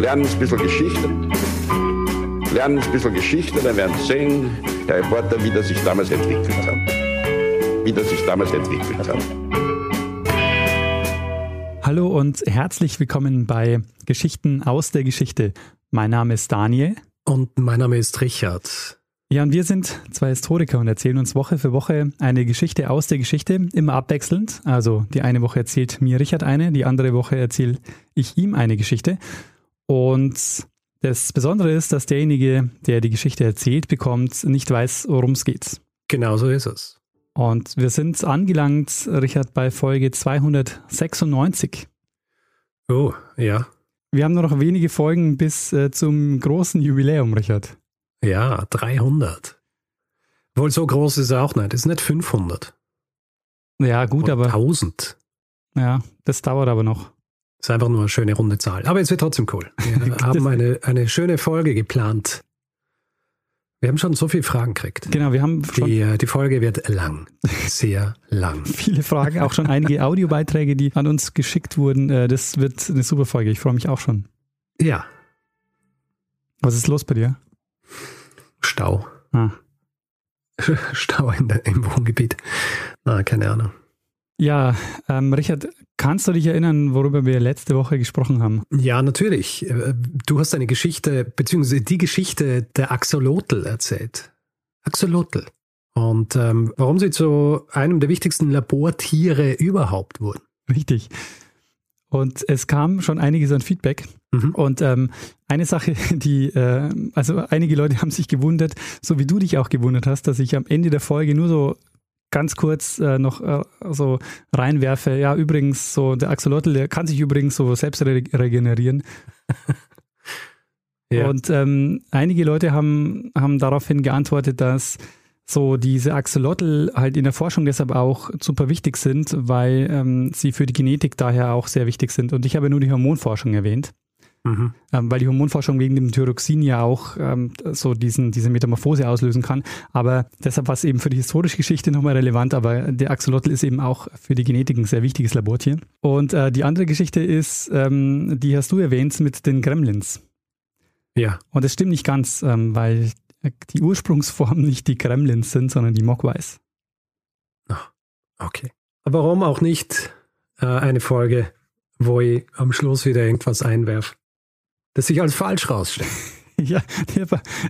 lernen ein bisschen Geschichte. Lernen ein bisschen Geschichte, dann werden Sie sehen, Herr Reporter, wie das sich damals entwickelt hat. Wie das sich damals entwickelt hat. Hallo und herzlich willkommen bei Geschichten aus der Geschichte. Mein Name ist Daniel. Und mein Name ist Richard. Ja, und wir sind zwei Historiker und erzählen uns Woche für Woche eine Geschichte aus der Geschichte, immer abwechselnd. Also die eine Woche erzählt mir Richard eine, die andere Woche erzähle ich ihm eine Geschichte. Und das Besondere ist, dass derjenige, der die Geschichte erzählt, bekommt, nicht weiß, worum es geht. Genau so ist es. Und wir sind angelangt, Richard, bei Folge 296. Oh, ja. Wir haben nur noch wenige Folgen bis äh, zum großen Jubiläum, Richard. Ja, 300. Wohl so groß ist er auch nicht. Es ist nicht 500. Ja, gut, Oder aber 1000. ja, das dauert aber noch. Ist einfach nur eine schöne runde Zahl. Aber es wird trotzdem cool. Wir haben eine, eine schöne Folge geplant. Wir haben schon so viele Fragen gekriegt. Genau, wir haben Die, äh, die Folge wird lang. Sehr lang. viele Fragen, auch schon einige Audiobeiträge, die an uns geschickt wurden. Äh, Das wird eine super Folge. Ich freue mich auch schon. Ja, Was ist los bei dir? Stau. Ah. Stau in der, im Wohngebiet. Na, keine Ahnung. Ja, ähm, Richard, kannst du dich erinnern, worüber wir letzte Woche gesprochen haben? Ja, natürlich. Äh, Du hast eine Geschichte, beziehungsweise die Geschichte der Axolotl erzählt. Axolotl. Und ähm, warum sie zu einem der wichtigsten Labortiere überhaupt wurden. Richtig. Und es kam schon einiges an Feedback. Mhm. Und ähm, eine Sache, die, äh, also einige Leute haben sich gewundert, so wie du dich auch gewundert hast, dass ich am Ende der Folge nur so ganz kurz äh, noch äh, so reinwerfe. Ja, übrigens, so der Axolotl, der kann sich übrigens so selbst re regenerieren. Ja. Und ähm, einige Leute haben, haben daraufhin geantwortet, dass so diese Axolotl halt in der Forschung deshalb auch super wichtig sind, weil ähm, sie für die Genetik daher auch sehr wichtig sind. Und ich habe nur die Hormonforschung erwähnt, Mhm. ähm, weil die Hormonforschung wegen dem Thyroxin ja auch ähm, so diesen, diese Metamorphose auslösen kann. Aber deshalb war es eben für die historische Geschichte nochmal relevant, aber der Axolotl ist eben auch für die Genetik ein sehr wichtiges Labortier. Und äh, die andere Geschichte ist, ähm, die hast du erwähnt mit den Gremlins. Ja. Und das stimmt nicht ganz, ähm, weil die Ursprungsform nicht die Gremlins sind, sondern die Mogwais. Okay. Aber warum auch nicht äh, eine Folge, wo ich am Schluss wieder irgendwas einwerfe, das sich als falsch rausstellt? Ja,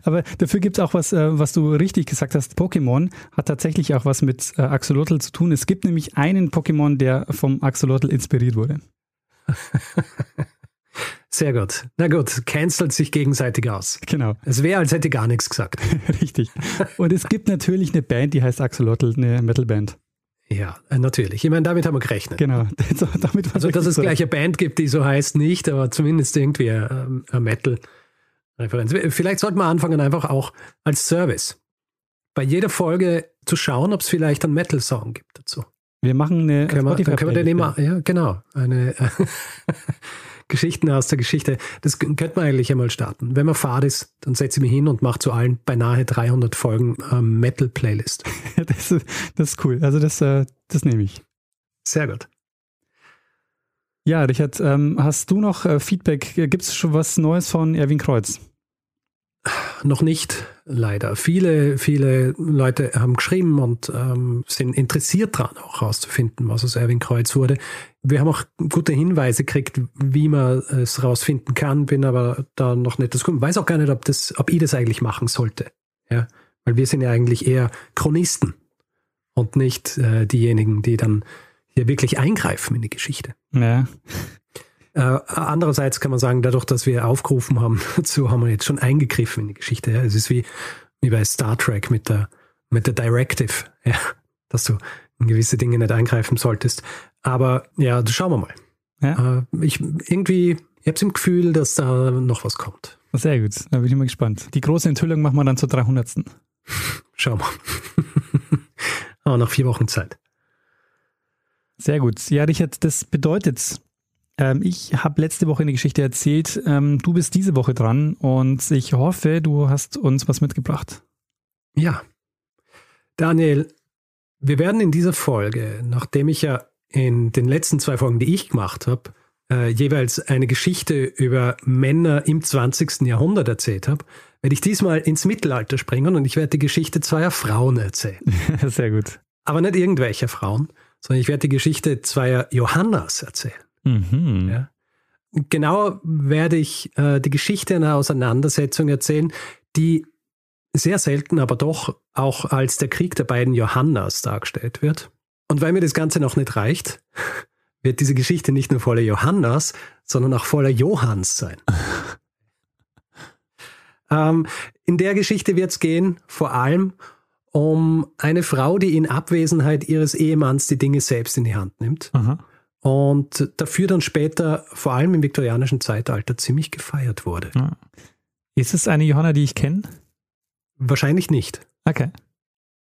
aber, dafür gibt es auch was, äh, was du richtig gesagt hast. Pokémon hat tatsächlich auch was mit äh, Axolotl zu tun. Es gibt nämlich einen Pokémon, der vom Axolotl inspiriert wurde. Sehr gut. Na gut, cancelt sich gegenseitig aus. Genau, Es wäre, als hätte gar nichts gesagt. richtig. Und es gibt natürlich eine Band, die heißt Axolotl, eine Metalband. Ja, äh, natürlich. Ich meine, damit haben wir gerechnet. Genau. Damit Also, dass es so- gleich eine Band gibt, die so heißt, nicht, aber zumindest irgendwie ähm, eine Metal-Referenz. Vielleicht sollte man anfangen, einfach auch als Service bei jeder Folge zu schauen, ob es vielleicht einen Metal-Song gibt dazu. Wir machen eine Können wir, dann können wir den immer, ja, genau, eine äh, Geschichten aus der Geschichte. Das könnte man eigentlich einmal starten. Wenn man fad ist, dann setze ich mich hin und mache zu allen beinahe 300 Folgen ähm, Metal-Playlist. Das, ist- das ist cool. Also das, äh, das nehme ich. Sehr gut. Ja, Richard, ähm, hast du noch äh, Feedback? Gibt es schon was Neues von Erwin Kreuz? Noch nicht, leider. Viele, viele Leute haben geschrieben und ähm, sind interessiert daran, auch herauszufinden, was aus Erwin Kreuz wurde. Wir haben auch gute Hinweise gekriegt, wie man es rausfinden kann, bin aber da noch nicht das Weiß auch gar nicht, ob, das, ob ich das eigentlich machen sollte. Ja? Weil wir sind ja eigentlich eher Chronisten und nicht äh, diejenigen, die dann hier wirklich eingreifen in die Geschichte. Ja, Äh, andererseits kann man sagen, dadurch, dass wir aufgerufen haben dazu, haben wir jetzt schon eingegriffen in die Geschichte. Ja. Es ist wie, wie bei Star Trek mit der, mit der Directive, ja, dass du in gewisse Dinge nicht eingreifen solltest. Aber ja, schauen wir mal. ja. Äh, ich irgendwie, ich habe im Gefühl, dass da noch was kommt. sehr gut. Da bin ich mal gespannt. Die große Enthüllung machen wir dann zur 300. Schauen wir. Aber nach vier Wochen Zeit. Sehr gut. Ja, Richard, das bedeutet, ähm, ich habe letzte Woche eine Geschichte erzählt. Ähm, du bist diese Woche dran und ich hoffe, du hast uns was mitgebracht. Ja. Daniel, wir werden in dieser Folge, nachdem ich ja in den letzten zwei Folgen, die ich gemacht habe, äh, jeweils eine Geschichte über Männer im 20. Jahrhundert erzählt habe, werde ich diesmal ins Mittelalter springen und ich werde die Geschichte zweier Frauen erzählen. Sehr gut. Aber nicht irgendwelcher Frauen, sondern ich werde die Geschichte zweier Johannas erzählen. Mhm. Ja. Genauer werde ich äh, die Geschichte einer Auseinandersetzung erzählen, die sehr selten, aber doch auch als der Krieg der beiden Johannas dargestellt wird. Und weil mir das Ganze noch nicht reicht, wird diese Geschichte nicht nur voller Johannas, sondern auch voller Johanns sein. ähm, in der Geschichte wird es gehen, vor allem um eine Frau, die in Abwesenheit ihres Ehemanns die Dinge selbst in die Hand nimmt Aha. Und dafür dann später, vor allem im viktorianischen Zeitalter, ziemlich gefeiert wurde. Ja. Ist es eine Johanna, die ich kenne? Wahrscheinlich nicht. Okay.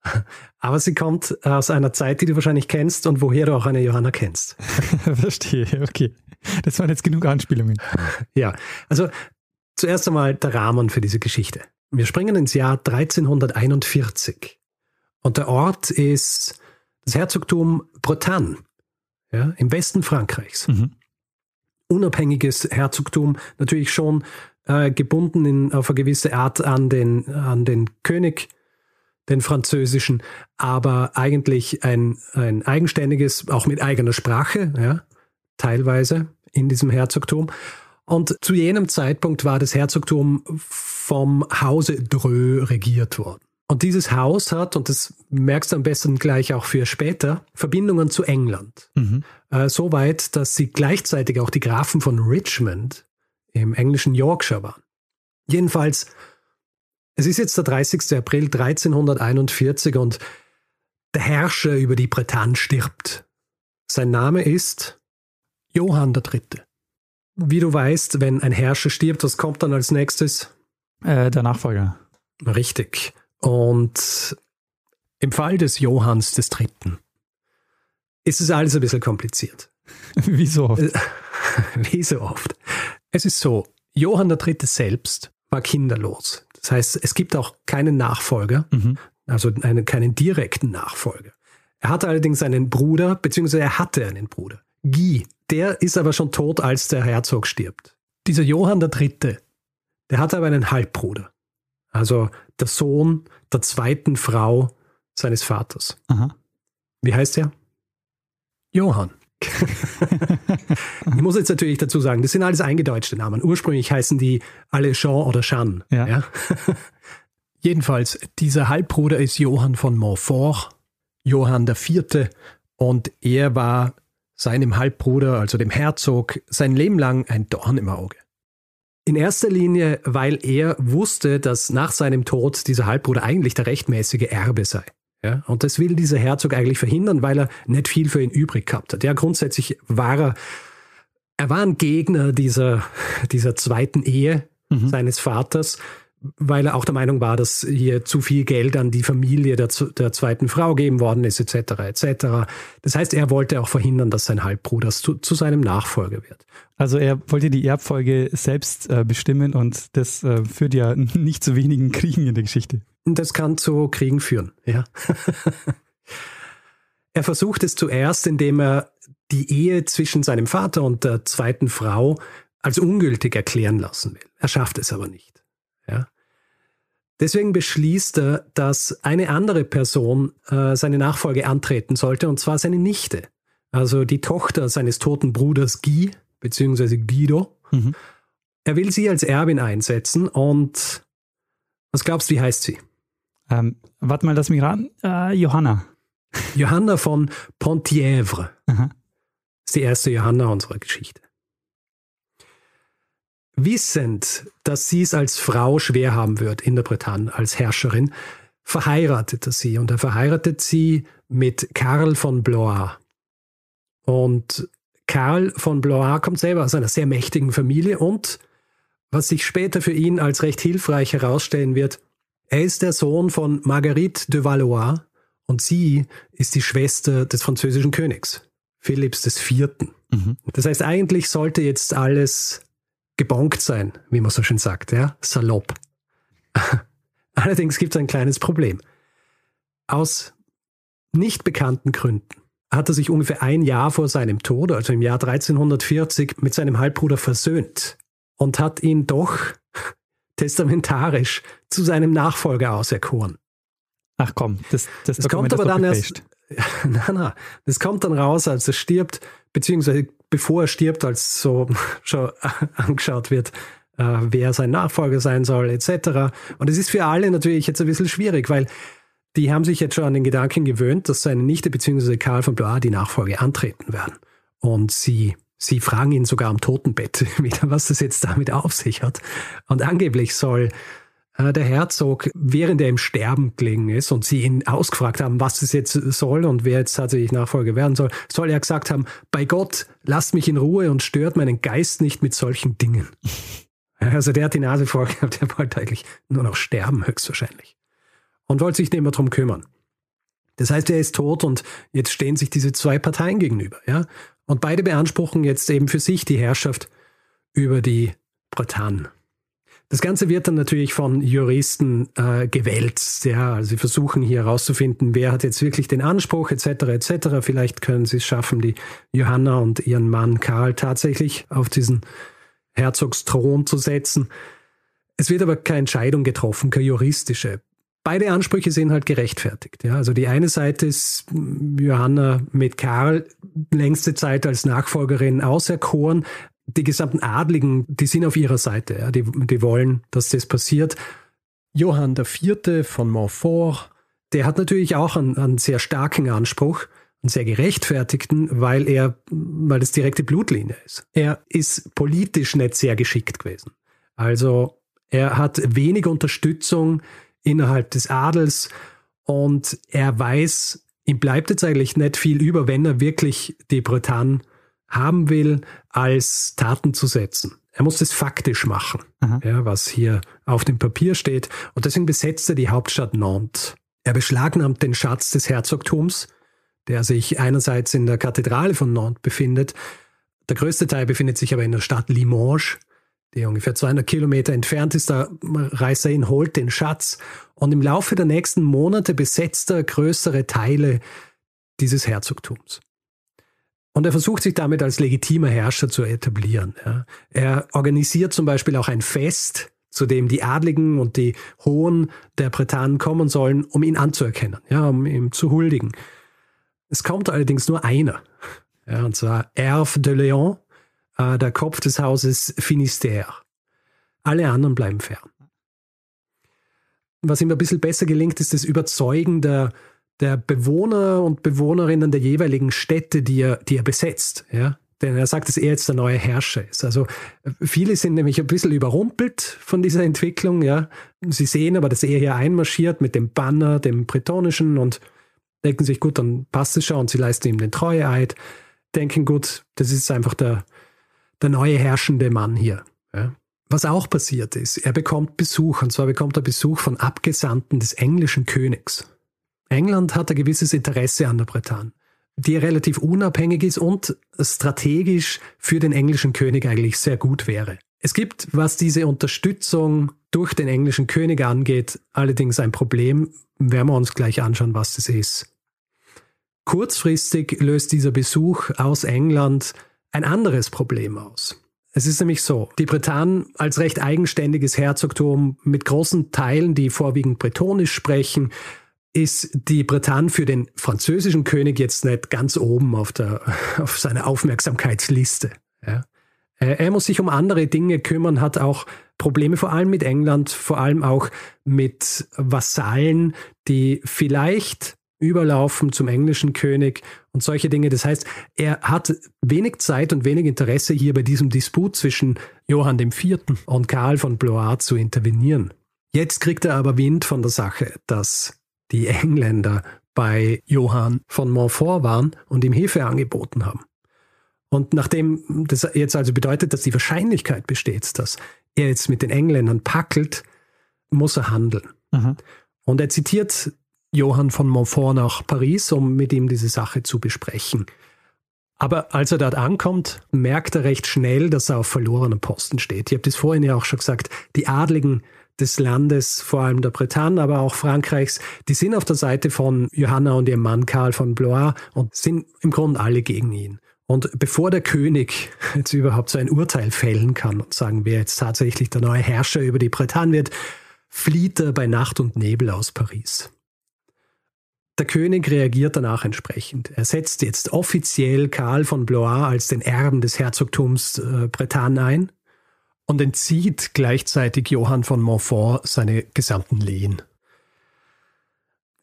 Aber sie kommt aus einer Zeit, die du wahrscheinlich kennst und woher du auch eine Johanna kennst. Verstehe, okay. Das waren jetzt genug Anspielungen. Ja, also zuerst einmal der Rahmen für diese Geschichte. Wir springen ins Jahr 1341 und der Ort ist das Herzogtum Bretagne ja, im Westen Frankreichs. Mhm. Unabhängiges Herzogtum, natürlich schon äh, gebunden in, auf eine gewisse Art an den, an den König, den französischen, aber eigentlich ein, ein eigenständiges, auch mit eigener Sprache, ja, teilweise in diesem Herzogtum. Und zu jenem Zeitpunkt war das Herzogtum vom Hause Dreux regiert worden. Und dieses Haus hat, und das merkst du am besten gleich auch für später, Verbindungen zu England. Mhm. Äh, so weit, dass sie gleichzeitig auch die Grafen von Richmond im englischen Yorkshire waren. Jedenfalls, es ist jetzt der 30. April 1341 und der Herrscher über die Bretagne stirbt. Sein Name ist Johann III. Wie du weißt, wenn ein Herrscher stirbt, was kommt dann als nächstes? Äh, der Nachfolger. Richtig. Und im Fall des Johanns III. ist es alles ein bisschen kompliziert. Wie so oft. Wie so oft. Es ist so, Johann III. selbst war kinderlos. Das heißt, es gibt auch keinen Nachfolger, Mhm. also einen, keinen direkten Nachfolger. Er hatte allerdings einen Bruder, beziehungsweise er hatte einen Bruder, Guy. Der ist aber schon tot, als der Herzog stirbt. Dieser Johann III., der hatte aber einen Halbbruder. Also der Sohn der zweiten Frau seines Vaters. Aha. Wie heißt er? Johann. ich muss jetzt natürlich dazu sagen, das sind alles eingedeutschte Namen. Ursprünglich heißen die alle Jean oder Jeanne. Ja. Jedenfalls, dieser Halbbruder ist Johann von Montfort, Johann IV. Und er war seinem Halbbruder, also dem Herzog, sein Leben lang ein Dorn im Auge. In erster Linie, weil er wusste, dass nach seinem Tod dieser Halbbruder eigentlich der rechtmäßige Erbe sei. Ja, und das will dieser Herzog eigentlich verhindern, weil er nicht viel für ihn übrig gehabt hat. Ja, grundsätzlich war er, er war ein Gegner dieser, dieser zweiten Ehe Mhm. seines Vaters, weil er auch der Meinung war, dass hier zu viel Geld an die Familie der, der zweiten Frau gegeben worden ist, etc. etc. Das heißt, er wollte auch verhindern, dass sein Halbbruder zu, zu seinem Nachfolger wird. Also er wollte die Erbfolge selbst äh, bestimmen und das äh, führt ja nicht zu wenigen Kriegen in der Geschichte. Das kann zu Kriegen führen, ja. er versucht es zuerst, indem er die Ehe zwischen seinem Vater und der zweiten Frau als ungültig erklären lassen will. Er schafft es aber nicht. Deswegen beschließt er, dass eine andere Person äh, seine Nachfolge antreten sollte, und zwar seine Nichte. Also die Tochter seines toten Bruders Guy, beziehungsweise Guido. Mhm. Er will sie als Erbin einsetzen und was glaubst du, wie heißt sie? Ähm, warte mal, lass mich raten. Äh, Johanna. Johanna von Pontièvre Aha. ist die erste Johanna unserer Geschichte. Wissend, dass sie es als Frau schwer haben wird in der Bretagne, als Herrscherin, verheiratet er sie und er verheiratet sie mit Karl von Blois. Und Karl von Blois kommt selber aus einer sehr mächtigen Familie und was sich später für ihn als recht hilfreich herausstellen wird, er ist der Sohn von Marguerite de Valois und sie ist die Schwester des französischen Königs, Philipps IV. Mhm. Das heißt, eigentlich sollte jetzt alles gebonkt sein, wie man so schön sagt, ja, salopp. Allerdings gibt es ein kleines Problem. Aus nicht bekannten Gründen, hat er sich ungefähr ein Jahr vor seinem Tod, also im Jahr 1340, mit seinem Halbbruder versöhnt und hat ihn doch testamentarisch zu seinem Nachfolger auserkoren. Ach komm, das, das, das kommt aber dann erst. Na, na, das kommt dann raus, als er stirbt, beziehungsweise bevor er stirbt, als so schon angeschaut wird, äh, wer sein Nachfolger sein soll, etc. Und es ist für alle natürlich jetzt ein bisschen schwierig, weil die haben sich jetzt schon an den Gedanken gewöhnt, dass seine Nichte bzw. Karl von Blois die Nachfolge antreten werden. Und sie, sie fragen ihn sogar am Totenbett wieder, was das jetzt damit auf sich hat. Und angeblich soll der Herzog, während er im Sterben gelegen ist und sie ihn ausgefragt haben, was es jetzt soll und wer jetzt tatsächlich Nachfolger werden soll, soll er gesagt haben, bei Gott, lasst mich in Ruhe und stört meinen Geist nicht mit solchen Dingen. Also der hat die Nase voll gehabt, der wollte eigentlich nur noch sterben, höchstwahrscheinlich. Und wollte sich nicht mehr drum kümmern. Das heißt, er ist tot und jetzt stehen sich diese zwei Parteien gegenüber, ja. Und beide beanspruchen jetzt eben für sich die Herrschaft über die Bretagne. Das Ganze wird dann natürlich von Juristen äh, gewälzt. Ja, also sie versuchen hier herauszufinden, wer hat jetzt wirklich den Anspruch etc. etc. Vielleicht können sie es schaffen, die Johanna und ihren Mann Karl tatsächlich auf diesen Herzogsthron zu setzen. Es wird aber keine Entscheidung getroffen, keine juristische. Beide Ansprüche sind halt gerechtfertigt. Ja, also die eine Seite ist Johanna mit Karl längste Zeit als Nachfolgerin auserkoren. Die gesamten Adligen, die sind auf ihrer Seite. Ja, die, die wollen, dass das passiert. Johann IV. von Montfort, der hat natürlich auch einen, einen sehr starken Anspruch einen sehr gerechtfertigten, weil er, weil das direkte Blutlinie ist. Er ist politisch nicht sehr geschickt gewesen. Also er hat wenig Unterstützung innerhalb des Adels und er weiß, ihm bleibt jetzt eigentlich nicht viel über, wenn er wirklich die Bretagne haben will, als Taten zu setzen. Er muss das faktisch machen, ja, was hier auf dem Papier steht. Und deswegen besetzt er die Hauptstadt Nantes. Er beschlagnahmt den Schatz des Herzogtums, der sich einerseits in der Kathedrale von Nantes befindet. Der größte Teil befindet sich aber in der Stadt Limoges, die ungefähr 200 Kilometer entfernt ist. Da reist er hin, holt den Schatz und im Laufe der nächsten Monate besetzt er größere Teile dieses Herzogtums. Und er versucht sich damit als legitimer Herrscher zu etablieren. Ja. Er organisiert zum Beispiel auch ein Fest, zu dem die Adligen und die Hohen der Bretagne kommen sollen, um ihn anzuerkennen, ja, um ihm zu huldigen. Es kommt allerdings nur einer, ja, und zwar Herve de Léon, äh, der Kopf des Hauses Finistère. Alle anderen bleiben fern. Was ihm ein bisschen besser gelingt, ist das Überzeugen der, der Bewohner und Bewohnerinnen der jeweiligen Städte, die er, die er besetzt. Ja? Denn er sagt, dass er jetzt der neue Herrscher ist. Also viele sind nämlich ein bisschen überrumpelt von dieser Entwicklung. Ja? Sie sehen aber, dass er hier einmarschiert mit dem Banner, dem bretonischen und denken sich, gut, dann passt es schon und sie leisten ihm den Treueeid, denken, gut, das ist einfach der, der neue herrschende Mann hier. Ja. Was auch passiert ist, er bekommt Besuch, und zwar bekommt er Besuch von Abgesandten des englischen Königs. England hat ein gewisses Interesse an der Bretagne, die relativ unabhängig ist und strategisch für den englischen König eigentlich sehr gut wäre. Es gibt, was diese Unterstützung durch den englischen König angeht, allerdings ein Problem, werden wir uns gleich anschauen, was das ist. Kurzfristig löst dieser Besuch aus England ein anderes Problem aus. Es ist nämlich so, die Bretagne als recht eigenständiges Herzogtum mit großen Teilen, die vorwiegend bretonisch sprechen, ist die Bretagne für den französischen König jetzt nicht ganz oben auf, der, auf seiner Aufmerksamkeitsliste. Ja. Er muss sich um andere Dinge kümmern, hat auch Probleme vor allem mit England, vor allem auch mit Vasallen, die vielleicht überlaufen zum englischen König und solche Dinge. Das heißt, er hat wenig Zeit und wenig Interesse hier bei diesem Disput zwischen Johann IV. und Karl von Blois zu intervenieren. Jetzt kriegt er aber Wind von der Sache, dass die Engländer bei Johann von Montfort waren und ihm Hilfe angeboten haben. Und nachdem das jetzt also bedeutet, dass die Wahrscheinlichkeit besteht, dass er jetzt mit den Engländern packelt, muss er handeln. Mhm. Und er zitiert Johann von Montfort nach Paris, um mit ihm diese Sache zu besprechen. Aber als er dort ankommt, merkt er recht schnell, dass er auf verlorenem Posten steht. Ich habe das vorhin ja auch schon gesagt. Die Adligen, des Landes, vor allem der Bretagne, aber auch Frankreichs, die sind auf der Seite von Johanna und ihrem Mann Karl von Blois und sind im Grunde alle gegen ihn. Und bevor der König jetzt überhaupt so ein Urteil fällen kann und sagen, wer jetzt tatsächlich der neue Herrscher über die Bretagne wird, flieht er bei Nacht und Nebel aus Paris. Der König reagiert danach entsprechend. Er setzt jetzt offiziell Karl von Blois als den Erben des Herzogtums äh, Bretagne ein und entzieht gleichzeitig Johann von Montfort seine gesamten Lehen.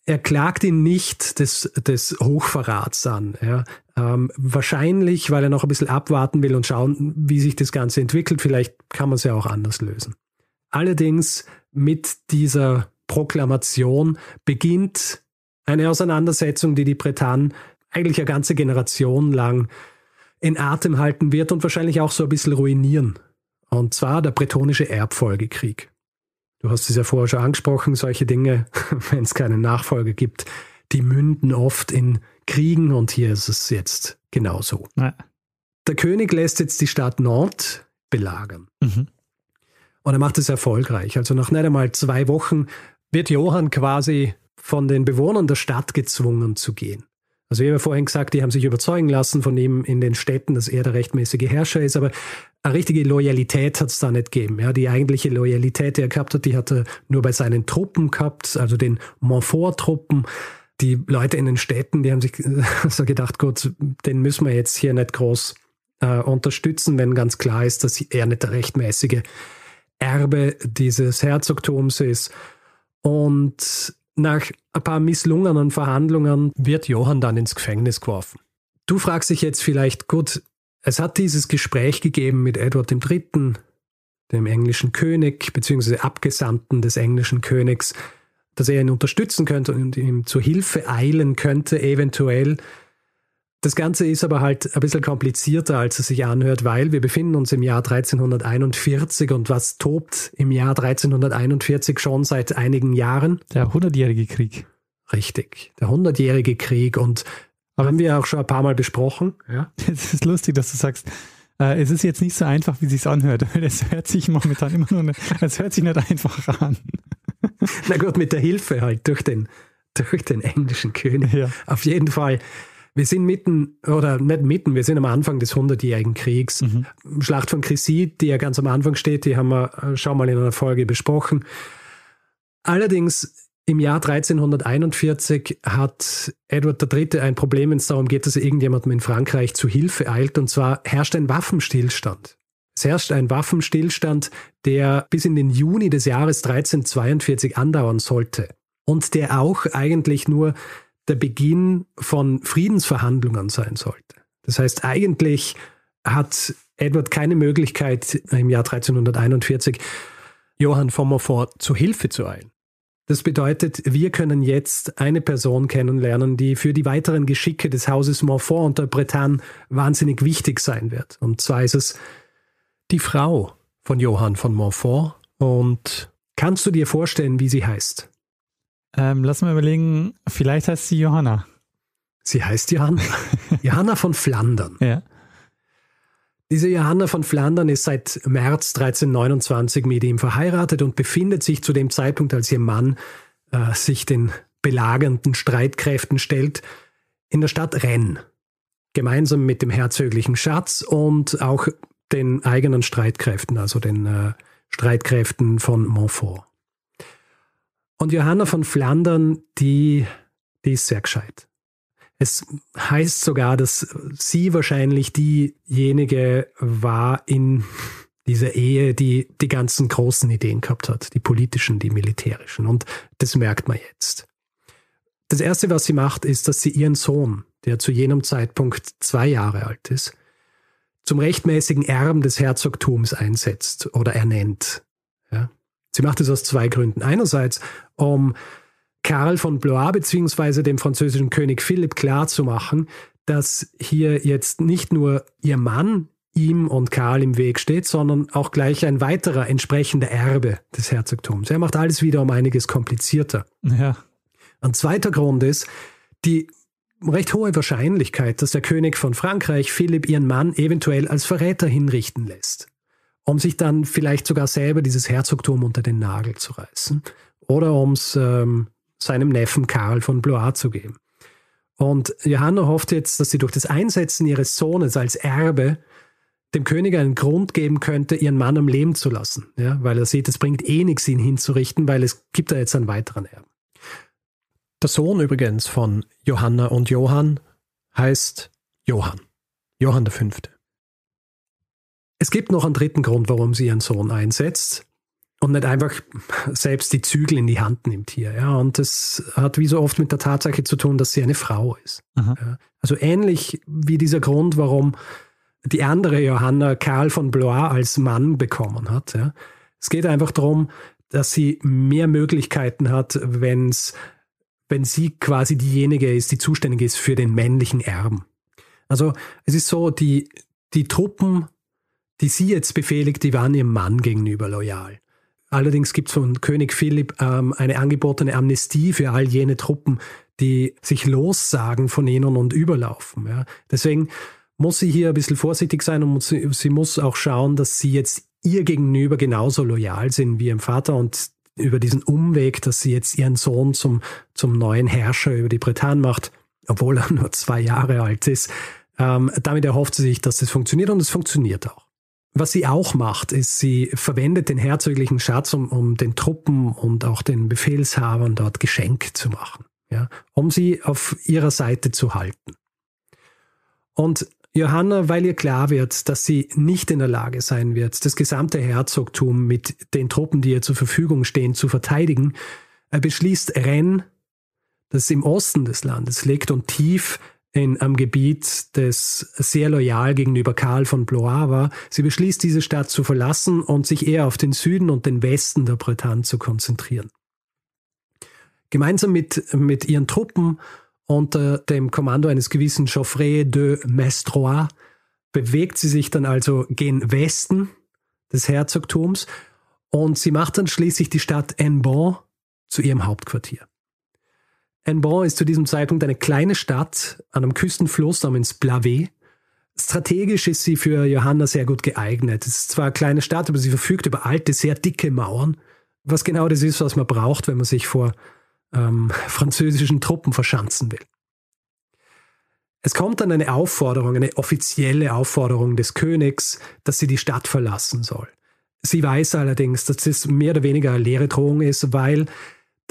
Er klagt ihn nicht des, des Hochverrats an. Ja. Ähm, wahrscheinlich, weil er noch ein bisschen abwarten will und schauen, wie sich das Ganze entwickelt. Vielleicht kann man es ja auch anders lösen. Allerdings mit dieser Proklamation beginnt eine Auseinandersetzung, die die Bretagne eigentlich eine ganze Generation lang in Atem halten wird und wahrscheinlich auch so ein bisschen ruinieren. Und zwar der bretonische Erbfolgekrieg. Du hast es ja vorher schon angesprochen, solche Dinge, wenn es keine Nachfolge gibt, die münden oft in Kriegen und hier ist es jetzt genauso. Ja. Der König lässt jetzt die Stadt Nantes belagern. Mhm. Und er macht es erfolgreich. Also nach nicht einmal zwei Wochen wird Johann quasi von den Bewohnern der Stadt gezwungen zu gehen. Also ich habe vorhin gesagt, die haben sich überzeugen lassen von ihm in den Städten, dass er der rechtmäßige Herrscher ist, aber eine richtige Loyalität hat es da nicht gegeben. Ja, die eigentliche Loyalität, die er gehabt hat, die hat er nur bei seinen Truppen gehabt, also den Montfort-Truppen. Die Leute in den Städten, die haben sich so gedacht, gut, den müssen wir jetzt hier nicht groß äh, unterstützen, wenn ganz klar ist, dass er nicht der rechtmäßige Erbe dieses Herzogtums ist. Und nach ein paar misslungenen Verhandlungen wird Johann dann ins Gefängnis geworfen. Du fragst dich jetzt vielleicht, gut, es hat dieses Gespräch gegeben mit Edward III., dem englischen König, beziehungsweise Abgesandten des englischen Königs, dass er ihn unterstützen könnte und ihm zu Hilfe eilen könnte, eventuell. Das Ganze ist aber halt ein bisschen komplizierter, als es sich anhört, weil wir befinden uns im Jahr 1341 und was tobt im Jahr 1341 schon seit einigen Jahren? Der Hundertjährige Krieg. Richtig, der Hundertjährige Krieg und aber haben wir auch schon ein paar Mal besprochen. Ja. Es ist lustig, dass du sagst, äh, es ist jetzt nicht so einfach, wie es sich anhört, weil es hört sich momentan immer nur, es hört sich nicht einfach an. Na gut, mit der Hilfe halt durch den, durch den englischen König. Ja. Auf jeden Fall. Wir sind mitten, oder nicht mitten, wir sind am Anfang des Hundertjährigen Kriegs. Mhm. Schlacht von Chrissy, die ja ganz am Anfang steht, die haben wir äh, schon mal in einer Folge besprochen. Allerdings im Jahr 1341 hat Edward III. ein Problem, wenn es darum geht, dass er irgendjemandem in Frankreich zu Hilfe eilt. Und zwar herrscht ein Waffenstillstand. Es herrscht ein Waffenstillstand, der bis in den Juni des Jahres 1342 andauern sollte. Und der auch eigentlich nur der Beginn von Friedensverhandlungen sein sollte. Das heißt, eigentlich hat Edward keine Möglichkeit, im Jahr 1341 Johann von Montfort zu Hilfe zu eilen. Das bedeutet, wir können jetzt eine Person kennenlernen, die für die weiteren Geschicke des Hauses Montfort und der Bretagne wahnsinnig wichtig sein wird. Und zwar ist es die Frau von Johann von Montfort. Und kannst du dir vorstellen, wie sie heißt? Ähm, lass mal überlegen, vielleicht heißt sie Johanna. Sie heißt Johanna. Johanna von Flandern. Ja. Diese Johanna von Flandern ist seit März 1329 mit ihm verheiratet und befindet sich zu dem Zeitpunkt, als ihr Mann äh, sich den belagernden Streitkräften stellt, in der Stadt Rennes. Gemeinsam mit dem herzöglichen Schatz und auch den eigenen Streitkräften, also den äh, Streitkräften von Montfort. Und Johanna von Flandern, die, die ist sehr gescheit. Es heißt sogar, dass sie wahrscheinlich diejenige war in dieser Ehe, die die ganzen großen Ideen gehabt hat, die politischen, die militärischen. Und das merkt man jetzt. Das Erste, was sie macht, ist, dass sie ihren Sohn, der zu jenem Zeitpunkt zwei Jahre alt ist, zum rechtmäßigen Erben des Herzogtums einsetzt oder ernennt. Ja? Sie macht es aus zwei Gründen. Einerseits, um Karl von Blois bzw. dem französischen König Philipp klarzumachen, dass hier jetzt nicht nur ihr Mann ihm und Karl im Weg steht, sondern auch gleich ein weiterer entsprechender Erbe des Herzogtums. Er macht alles wieder um einiges komplizierter. Ja. Ein zweiter Grund ist die recht hohe Wahrscheinlichkeit, dass der König von Frankreich Philipp ihren Mann eventuell als Verräter hinrichten lässt. Um sich dann vielleicht sogar selber dieses Herzogtum unter den Nagel zu reißen oder um es ähm, seinem Neffen Karl von Blois zu geben. Und Johanna hofft jetzt, dass sie durch das Einsetzen ihres Sohnes als Erbe dem König einen Grund geben könnte, ihren Mann am Leben zu lassen. Ja, weil er sieht, es bringt eh nichts, ihn hinzurichten, weil es gibt da jetzt einen weiteren Erben. Der Sohn übrigens von Johanna und Johann heißt Johann. Johann V. Es gibt noch einen dritten Grund, warum sie ihren Sohn einsetzt und nicht einfach selbst die Zügel in die Hand nimmt hier. Ja, und das hat wie so oft mit der Tatsache zu tun, dass sie eine Frau ist. Ja, also ähnlich wie dieser Grund, warum die andere Johanna Karl von Blois als Mann bekommen hat. Ja. Es geht einfach darum, dass sie mehr Möglichkeiten hat, wenn's, wenn sie quasi diejenige ist, die zuständig ist für den männlichen Erben. Also es ist so, die, die Truppen, die sie jetzt befehligt, die waren ihrem Mann gegenüber loyal. Allerdings gibt es von König Philipp ähm, eine angebotene Amnestie für all jene Truppen, die sich lossagen von ihnen und überlaufen. Ja. Deswegen muss sie hier ein bisschen vorsichtig sein und sie, sie muss auch schauen, dass sie jetzt ihr gegenüber genauso loyal sind wie ihrem Vater und über diesen Umweg, dass sie jetzt ihren Sohn zum, zum neuen Herrscher über die Bretagne macht, obwohl er nur zwei Jahre alt ist. Ähm, damit erhofft sie sich, dass das funktioniert und es funktioniert auch. Was sie auch macht, ist, sie verwendet den herzoglichen Schatz, um, um den Truppen und auch den Befehlshabern dort Geschenk zu machen, ja, um sie auf ihrer Seite zu halten. Und Johanna, weil ihr klar wird, dass sie nicht in der Lage sein wird, das gesamte Herzogtum mit den Truppen, die ihr zur Verfügung stehen, zu verteidigen, beschließt Rennes, das im Osten des Landes liegt und tief in, am Gebiet des sehr loyal gegenüber Karl von Blois war. Sie beschließt, diese Stadt zu verlassen und sich eher auf den Süden und den Westen der Bretagne zu konzentrieren. Gemeinsam mit, mit ihren Truppen unter dem Kommando eines gewissen Geoffrey de Mestrois bewegt sie sich dann also gen Westen des Herzogtums und sie macht dann schließlich die Stadt Enbon zu ihrem Hauptquartier. Enbon ist zu diesem Zeitpunkt eine kleine Stadt an einem Küstenfluss namens Blavet. Strategisch ist sie für Johanna sehr gut geeignet. Es ist zwar eine kleine Stadt, aber sie verfügt über alte, sehr dicke Mauern, was genau das ist, was man braucht, wenn man sich vor ähm, französischen Truppen verschanzen will. Es kommt dann eine Aufforderung, eine offizielle Aufforderung des Königs, dass sie die Stadt verlassen soll. Sie weiß allerdings, dass das mehr oder weniger eine leere Drohung ist, weil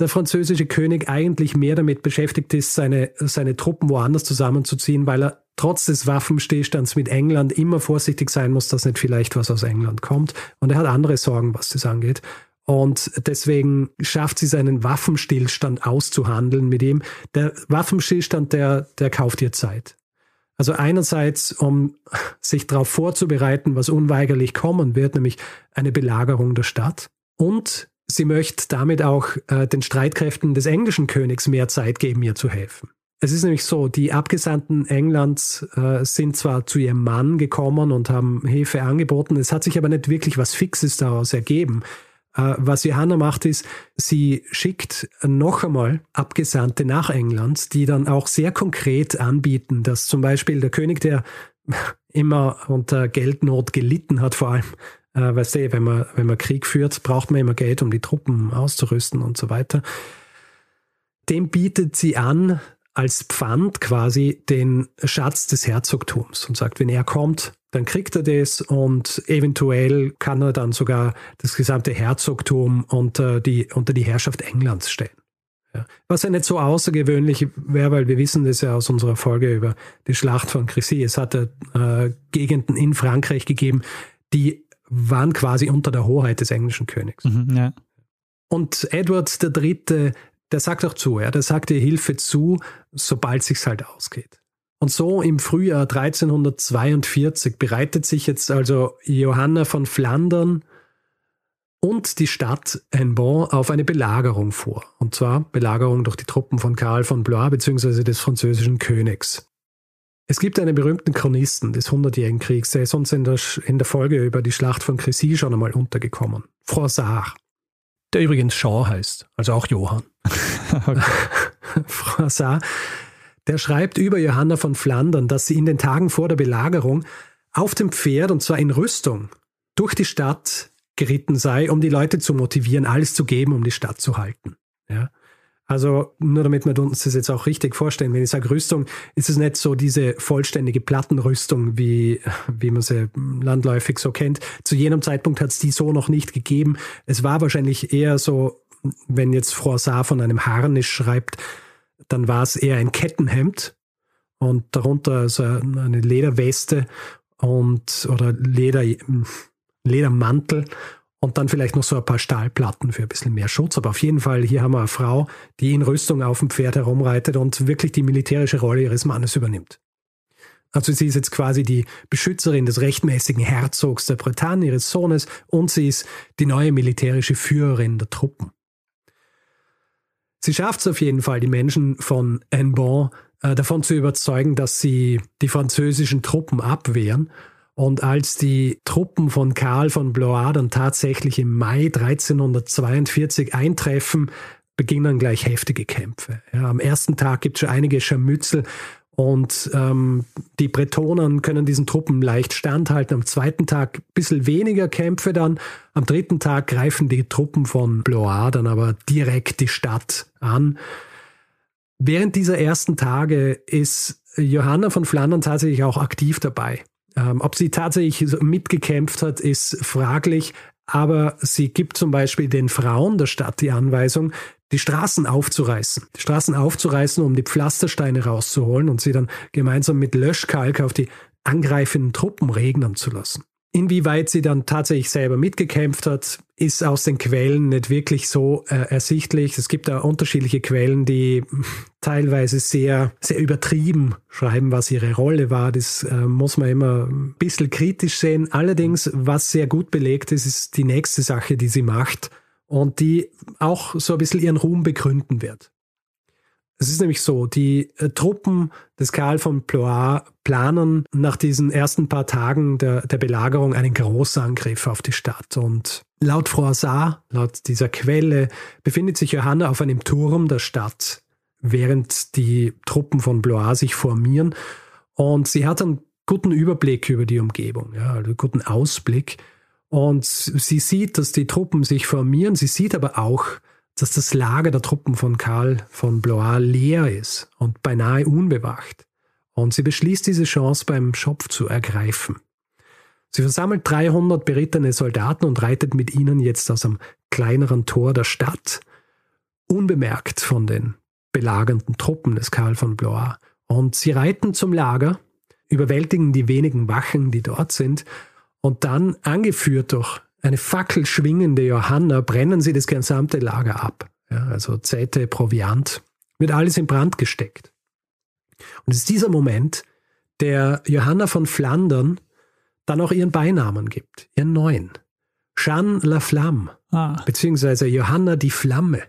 der französische König eigentlich mehr damit beschäftigt ist, seine, seine Truppen woanders zusammenzuziehen, weil er trotz des Waffenstillstands mit England immer vorsichtig sein muss, dass nicht vielleicht was aus England kommt. Und er hat andere Sorgen, was das angeht. Und deswegen schafft sie seinen Waffenstillstand auszuhandeln mit ihm. Der Waffenstillstand, der, der kauft ihr Zeit. Also einerseits, um sich darauf vorzubereiten, was unweigerlich kommen wird, nämlich eine Belagerung der Stadt. Und sie möchte damit auch äh, den Streitkräften des englischen Königs mehr Zeit geben, ihr zu helfen. Es ist nämlich so, die Abgesandten Englands äh, sind zwar zu ihrem Mann gekommen und haben Hilfe angeboten, es hat sich aber nicht wirklich was Fixes daraus ergeben. Äh, was Johanna macht, ist, sie schickt noch einmal Abgesandte nach England, die dann auch sehr konkret anbieten, dass zum Beispiel der König, der immer unter Geldnot gelitten hat, vor allem, äh, weißt du, wenn man, wenn man Krieg führt, braucht man immer Geld, um die Truppen auszurüsten und so weiter. Dem bietet sie an, als Pfand quasi den Schatz des Herzogtums und sagt, wenn er kommt, dann kriegt er das und eventuell kann er dann sogar das gesamte Herzogtum unter die, unter die Herrschaft Englands stellen. Ja. Was ja nicht so außergewöhnlich wäre, weil wir wissen das ja aus unserer Folge über die Schlacht von Crécy. Es hatte äh, Gegenden in Frankreich gegeben, die waren quasi unter der Hoheit des englischen Königs. Mhm, ja. Und Edward III., der sagt auch zu, ja, der sagt ihr Hilfe zu, sobald sich's halt ausgeht. Und so im Frühjahr 1342 bereitet sich jetzt also Johanna von Flandern und die Stadt Enbon auf eine Belagerung vor. Und zwar Belagerung durch die Truppen von Karl von Blois bzw. des französischen Königs. Es gibt einen berühmten Chronisten des Hundertjährigen Kriegs, der ist uns in der, in der Folge über die Schlacht von Crécy schon einmal untergekommen. Froissart. Der übrigens Jean heißt, also auch Johann. Froissart der schreibt über Johanna von Flandern, dass sie in den Tagen vor der Belagerung auf dem Pferd, und zwar in Rüstung, durch die Stadt geritten sei, um die Leute zu motivieren, alles zu geben, um die Stadt zu halten. Ja. Also nur damit wir uns das jetzt auch richtig vorstellen, wenn ich sage Rüstung, ist es nicht so diese vollständige Plattenrüstung, wie, wie man sie landläufig so kennt. Zu jenem Zeitpunkt hat es die so noch nicht gegeben. Es war wahrscheinlich eher so, wenn jetzt Froissart von einem Harnisch schreibt, dann war es eher ein Kettenhemd und darunter so eine Lederweste und oder Leder, Ledermantel und dann vielleicht noch so ein paar Stahlplatten für ein bisschen mehr Schutz. Aber auf jeden Fall, hier haben wir eine Frau, die in Rüstung auf dem Pferd herumreitet und wirklich die militärische Rolle ihres Mannes übernimmt. Also sie ist jetzt quasi die Beschützerin des rechtmäßigen Herzogs der Bretagne, ihres Sohnes, und sie ist die neue militärische Führerin der Truppen. Sie schafft es auf jeden Fall, die Menschen von Enbon äh, davon zu überzeugen, dass sie die französischen Truppen abwehren und als die Truppen von Karl von Blois dann tatsächlich im Mai 1342 eintreffen, beginnen gleich heftige Kämpfe. Ja, am ersten Tag gibt es schon einige Scharmützel und ähm, die Bretonen können diesen Truppen leicht standhalten. Am zweiten Tag ein bisschen weniger Kämpfe dann. Am dritten Tag greifen die Truppen von Blois dann aber direkt die Stadt an. Während dieser ersten Tage ist Johanna von Flandern tatsächlich auch aktiv dabei. Ähm, ob sie tatsächlich mitgekämpft hat, ist fraglich. Aber sie gibt zum Beispiel den Frauen der Stadt die Anweisung, die Straßen aufzureißen. Die Straßen aufzureißen, um die Pflastersteine rauszuholen und sie dann gemeinsam mit Löschkalk auf die angreifenden Truppen regnen zu lassen. Inwieweit sie dann tatsächlich selber mitgekämpft hat, ist aus den Quellen nicht wirklich so äh, ersichtlich. Es gibt da unterschiedliche Quellen, die teilweise sehr, sehr übertrieben schreiben, was ihre Rolle war. Das äh, muss man immer ein bisschen kritisch sehen. Allerdings, was sehr gut belegt ist, ist die nächste Sache, die sie macht und die auch so ein bisschen ihren Ruhm begründen wird. Es ist nämlich so, die äh, Truppen des Karl von Blois planen nach diesen ersten paar Tagen der, der Belagerung einen Großangriff auf die Stadt. Und laut Froissart, laut dieser Quelle, befindet sich Johanna auf einem Turm der Stadt, während die Truppen von Blois sich formieren. Und sie hat einen guten Überblick über die Umgebung, ja, also einen guten Ausblick. Und sie sieht, dass die Truppen sich formieren. Sie sieht aber auch, dass das Lager der Truppen von Karl von Blois leer ist und beinahe unbewacht. Und sie beschließt diese Chance beim Schopf zu ergreifen. Sie versammelt 300 berittene Soldaten und reitet mit ihnen jetzt aus einem kleineren Tor der Stadt, unbemerkt von den belagernden Truppen des Karl von Blois. Und sie reiten zum Lager, überwältigen die wenigen Wachen, die dort sind, und dann, angeführt durch eine Fackel schwingende Johanna brennen sie das gesamte Lager ab. Ja, also Zeite, Proviant, wird alles in Brand gesteckt. Und es ist dieser Moment, der Johanna von Flandern dann auch ihren Beinamen gibt, ihren neuen. Jeanne la Flamme, ah. beziehungsweise Johanna die Flamme.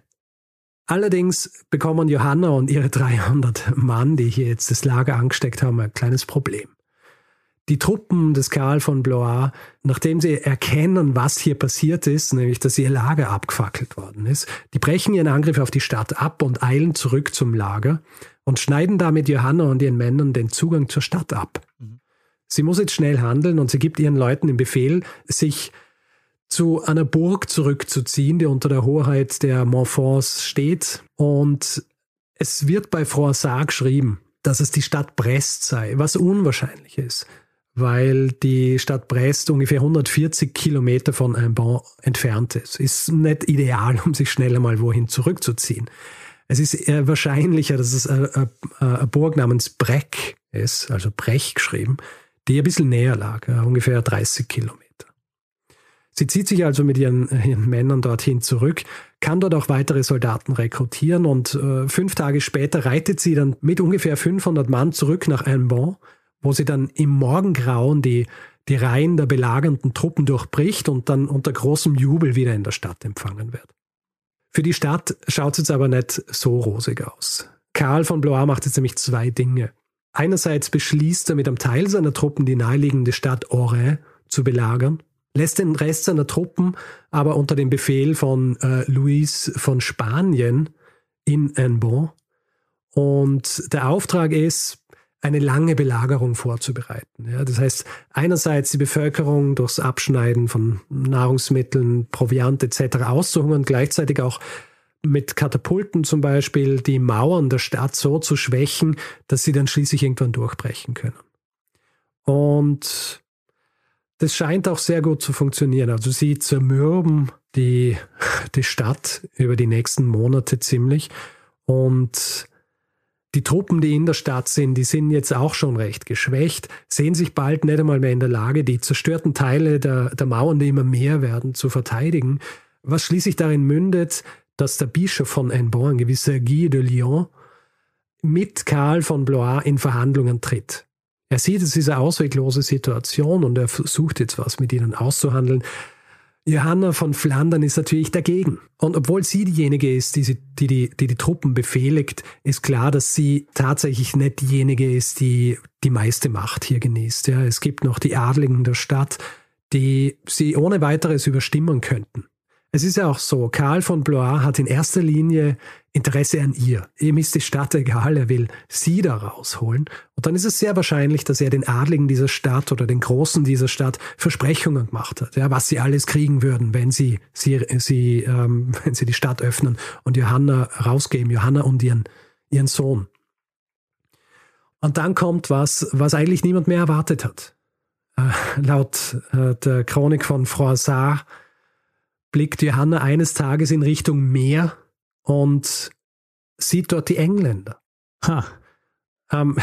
Allerdings bekommen Johanna und ihre 300 Mann, die hier jetzt das Lager angesteckt haben, ein kleines Problem. Die Truppen des Karl von Blois, nachdem sie erkennen, was hier passiert ist, nämlich dass ihr Lager abgefackelt worden ist, die brechen ihren Angriff auf die Stadt ab und eilen zurück zum Lager und schneiden damit Johanna und ihren Männern den Zugang zur Stadt ab. Mhm. Sie muss jetzt schnell handeln und sie gibt ihren Leuten den Befehl, sich zu einer Burg zurückzuziehen, die unter der Hoheit der Montforts steht. Und es wird bei Froissart geschrieben, dass es die Stadt Brest sei, was unwahrscheinlich ist weil die Stadt Brest ungefähr 140 Kilometer von Imbon entfernt ist. Ist nicht ideal, um sich schneller mal wohin zurückzuziehen. Es ist wahrscheinlicher, dass es eine, Burg namens Breck ist, also Brech geschrieben, die ein bisschen näher lag, ungefähr 30 Kilometer. Sie zieht sich also mit ihren, ihren Männern dorthin zurück, kann dort auch weitere Soldaten rekrutieren und äh, fünf Tage später reitet sie dann mit ungefähr 500 Mann zurück nach Imbon wo sie dann im Morgengrauen die, die Reihen der belagernden Truppen durchbricht und dann unter großem Jubel wieder in der Stadt empfangen wird. Für die Stadt schaut es jetzt aber nicht so rosig aus. Karl von Blois macht jetzt nämlich zwei Dinge. Einerseits beschließt er mit einem Teil seiner Truppen die naheliegende Stadt Auray zu belagern, lässt den Rest seiner Truppen aber unter dem Befehl von äh, Louis von Spanien in Enbon. Und der Auftrag ist, eine lange Belagerung vorzubereiten. Ja, das heißt, einerseits die Bevölkerung durchs Abschneiden von Nahrungsmitteln, Proviant etc. auszuhungern, gleichzeitig auch mit Katapulten zum Beispiel die Mauern der Stadt so zu schwächen, dass sie dann schließlich irgendwann durchbrechen können. Und das scheint auch sehr gut zu funktionieren. Also sie zermürben die, die Stadt über die nächsten Monate ziemlich. Und die Truppen, die in der Stadt sind, die sind jetzt auch schon recht geschwächt, sehen sich bald nicht einmal mehr in der Lage, die zerstörten Teile der, der Mauern, die immer mehr werden, zu verteidigen. Was schließlich darin mündet, dass der Bischof von Enborn, ein gewisser Guy de Lyon, mit Karl von Blois in Verhandlungen tritt. Er sieht, es ist eine ausweglose Situation und er versucht jetzt was mit ihnen auszuhandeln. Johanna von Flandern ist natürlich dagegen. Und obwohl sie diejenige ist, die, die, die, die, die Truppen befehligt, ist klar, dass sie tatsächlich nicht diejenige ist, die die meiste Macht hier genießt. Ja, es gibt noch die Adligen der Stadt, die sie ohne weiteres überstimmen könnten. Es ist ja auch so, Karl von Blois hat in erster Linie Interesse an ihr. Ihm ist die Stadt egal, er will sie da rausholen. Und dann ist es sehr wahrscheinlich, dass er den Adligen dieser Stadt oder den Großen dieser Stadt Versprechungen gemacht hat, ja, was sie alles kriegen würden, wenn sie, sie, sie, ähm, wenn sie die Stadt öffnen und Johanna rausgeben, Johanna und ihren, ihren Sohn. Und dann kommt was, was eigentlich niemand mehr erwartet hat. Äh, laut äh, der Chronik von Froissart blickt Johanna eines Tages in Richtung Meer und sieht dort die Engländer. Ha. Ähm,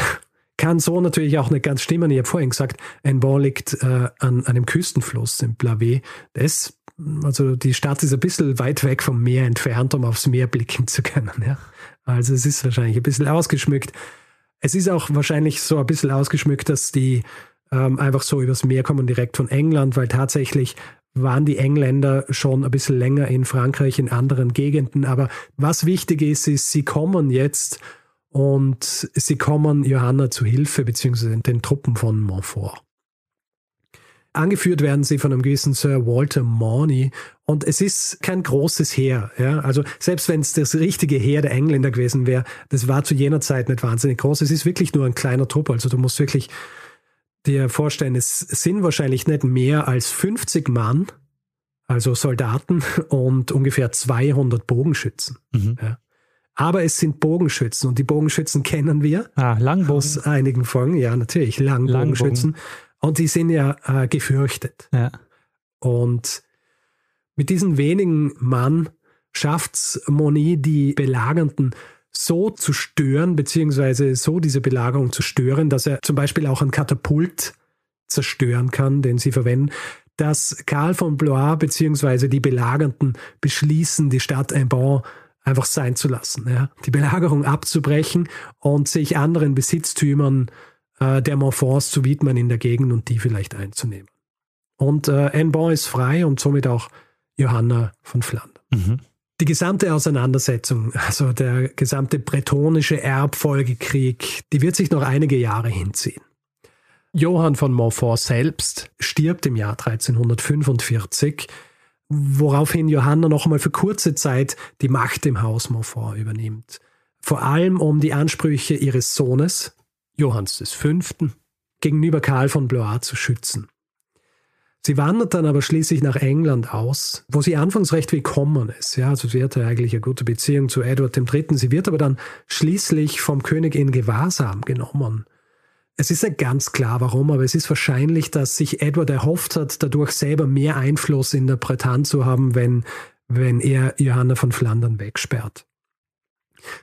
kann so natürlich auch nicht ganz stimmen. Ich habe vorhin gesagt, ein Ball liegt äh, an, einem Küstenfluss im Blavet. Das, also die Stadt ist ein bisschen weit weg vom Meer entfernt, um aufs Meer blicken zu können. Ja? Also es ist wahrscheinlich ein bisschen ausgeschmückt. Es ist auch wahrscheinlich so ein bisschen ausgeschmückt, dass die ähm, einfach so übers Meer kommen direkt von England, weil tatsächlich waren die Engländer schon ein bisschen länger in Frankreich, in anderen Gegenden. Aber was wichtig ist, ist, sie kommen jetzt und sie kommen Johanna zu Hilfe, beziehungsweise den Truppen von Montfort. Angeführt werden sie von einem gewissen Sir Walter Morney und es ist kein großes Heer. Ja? Also selbst wenn es das richtige Heer der Engländer gewesen wäre, das war zu jener Zeit nicht wahnsinnig groß. Es ist wirklich nur ein kleiner Trupp. Also du musst wirklich dir vorstellen, es sind wahrscheinlich nicht mehr als 50 Mann, also Soldaten und ungefähr 200 Bogenschützen. Mhm. Ja. Aber es sind Bogenschützen und die Bogenschützen kennen wir ah, Langbogen. aus einigen Folgen. Ja, natürlich, Langbogenschützen. Langbogen. Und die sind ja äh, gefürchtet. Ja. Und mit diesen wenigen Mann schafft Moni die Belagernden so zu stören, beziehungsweise so diese Belagerung zu stören, dass er zum Beispiel auch ein Katapult zerstören kann, den sie verwenden, dass Karl von Blois beziehungsweise die Belagernden beschließen, die Stadt Aimban einfach sein zu lassen, ja? die Belagerung abzubrechen und sich anderen Besitztümern äh, der Montforts zu widmen in der Gegend und die vielleicht einzunehmen. Und äh, Aimban ist frei und somit auch Johanna von Flandern. Mhm. Die gesamte Auseinandersetzung, also der gesamte bretonische Erbfolgekrieg, die wird sich noch einige Jahre hinziehen. Johann von Montfort selbst stirbt im Jahr 1345, woraufhin Johanna noch einmal für kurze Zeit die Macht im Haus Montfort übernimmt. Vor allem um die Ansprüche ihres Sohnes, Johanns V., gegenüber Karl von Blois zu schützen. Sie wandert dann aber schließlich nach England aus, wo sie anfangs recht willkommen ist. Ja, also sie hatte eigentlich eine gute Beziehung zu Edward III. Sie wird aber dann schließlich vom König in Gewahrsam genommen. Es ist nicht ganz klar, warum, aber es ist wahrscheinlich, dass sich Edward erhofft hat, dadurch selber mehr Einfluss in der Bretagne zu haben, wenn, wenn er Johanna von Flandern wegsperrt.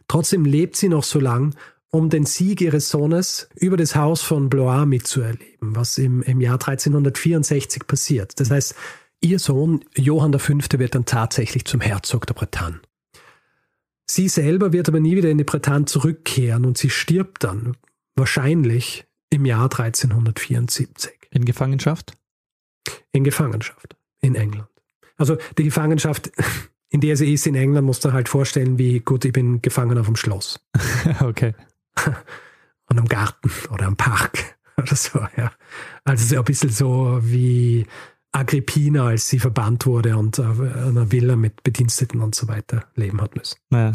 Trotzdem lebt sie noch so lang um den Sieg ihres Sohnes über das Haus von Blois mitzuerleben, was im, im Jahr 1364 passiert. Das heißt, ihr Sohn Johann V. wird dann tatsächlich zum Herzog der Bretagne. Sie selber wird aber nie wieder in die Bretagne zurückkehren und sie stirbt dann wahrscheinlich im Jahr 1374. In Gefangenschaft? In Gefangenschaft in England. Also die Gefangenschaft, in der sie ist in England, musst du halt vorstellen, wie gut ich bin gefangen auf dem Schloss. okay. und am Garten oder am Park oder so, ja. Also so ein bisschen so wie Agrippina, als sie verbannt wurde und auf einer Villa mit Bediensteten und so weiter leben hat müssen. Ja.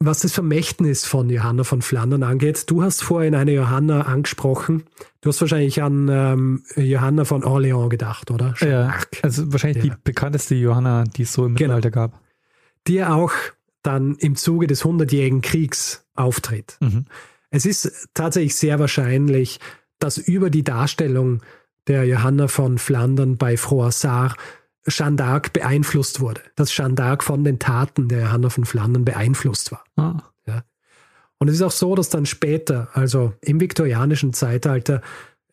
was das Vermächtnis von Johanna von Flandern angeht, du hast vorhin eine Johanna angesprochen. Du hast wahrscheinlich an ähm, Johanna von Orléans gedacht, oder? Ja, also wahrscheinlich ja. die bekannteste Johanna, die es so im genau. Mittelalter gab. Die auch dann im Zuge des Hundertjährigen Kriegs auftritt. Mhm. Es ist tatsächlich sehr wahrscheinlich, dass über die Darstellung der Johanna von Flandern bei Froissart Jeanne d'Arc beeinflusst wurde. Dass Jeanne d'Arc von den Taten der Johanna von Flandern beeinflusst war. Ah. Ja. Und es ist auch so, dass dann später, also im viktorianischen Zeitalter,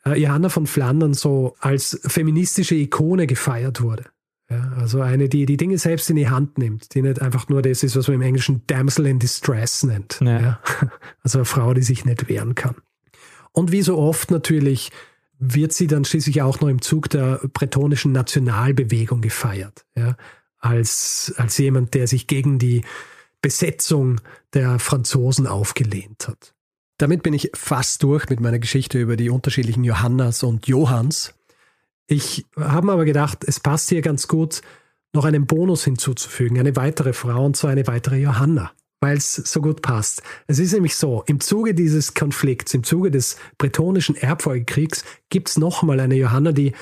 äh, Johanna von Flandern so als feministische Ikone gefeiert wurde. Ja, also eine, die die Dinge selbst in die Hand nimmt, die nicht einfach nur das ist, was man im Englischen Damsel in Distress nennt. Ja. Ja. Also eine Frau, die sich nicht wehren kann. Und wie so oft natürlich wird sie dann schließlich auch noch im Zug der bretonischen Nationalbewegung gefeiert. Ja, als, als jemand, der sich gegen die Besetzung der Franzosen aufgelehnt hat. Damit bin ich fast durch mit meiner Geschichte über die unterschiedlichen Johannas und Johanns. Ich habe mir aber gedacht, es passt hier ganz gut, noch einen Bonus hinzuzufügen, eine weitere Frau, und zwar eine weitere Johanna, weil es so gut passt. Es ist nämlich so, im Zuge dieses Konflikts, im Zuge des bretonischen Erbfolgekriegs, gibt es nochmal eine Johanna, die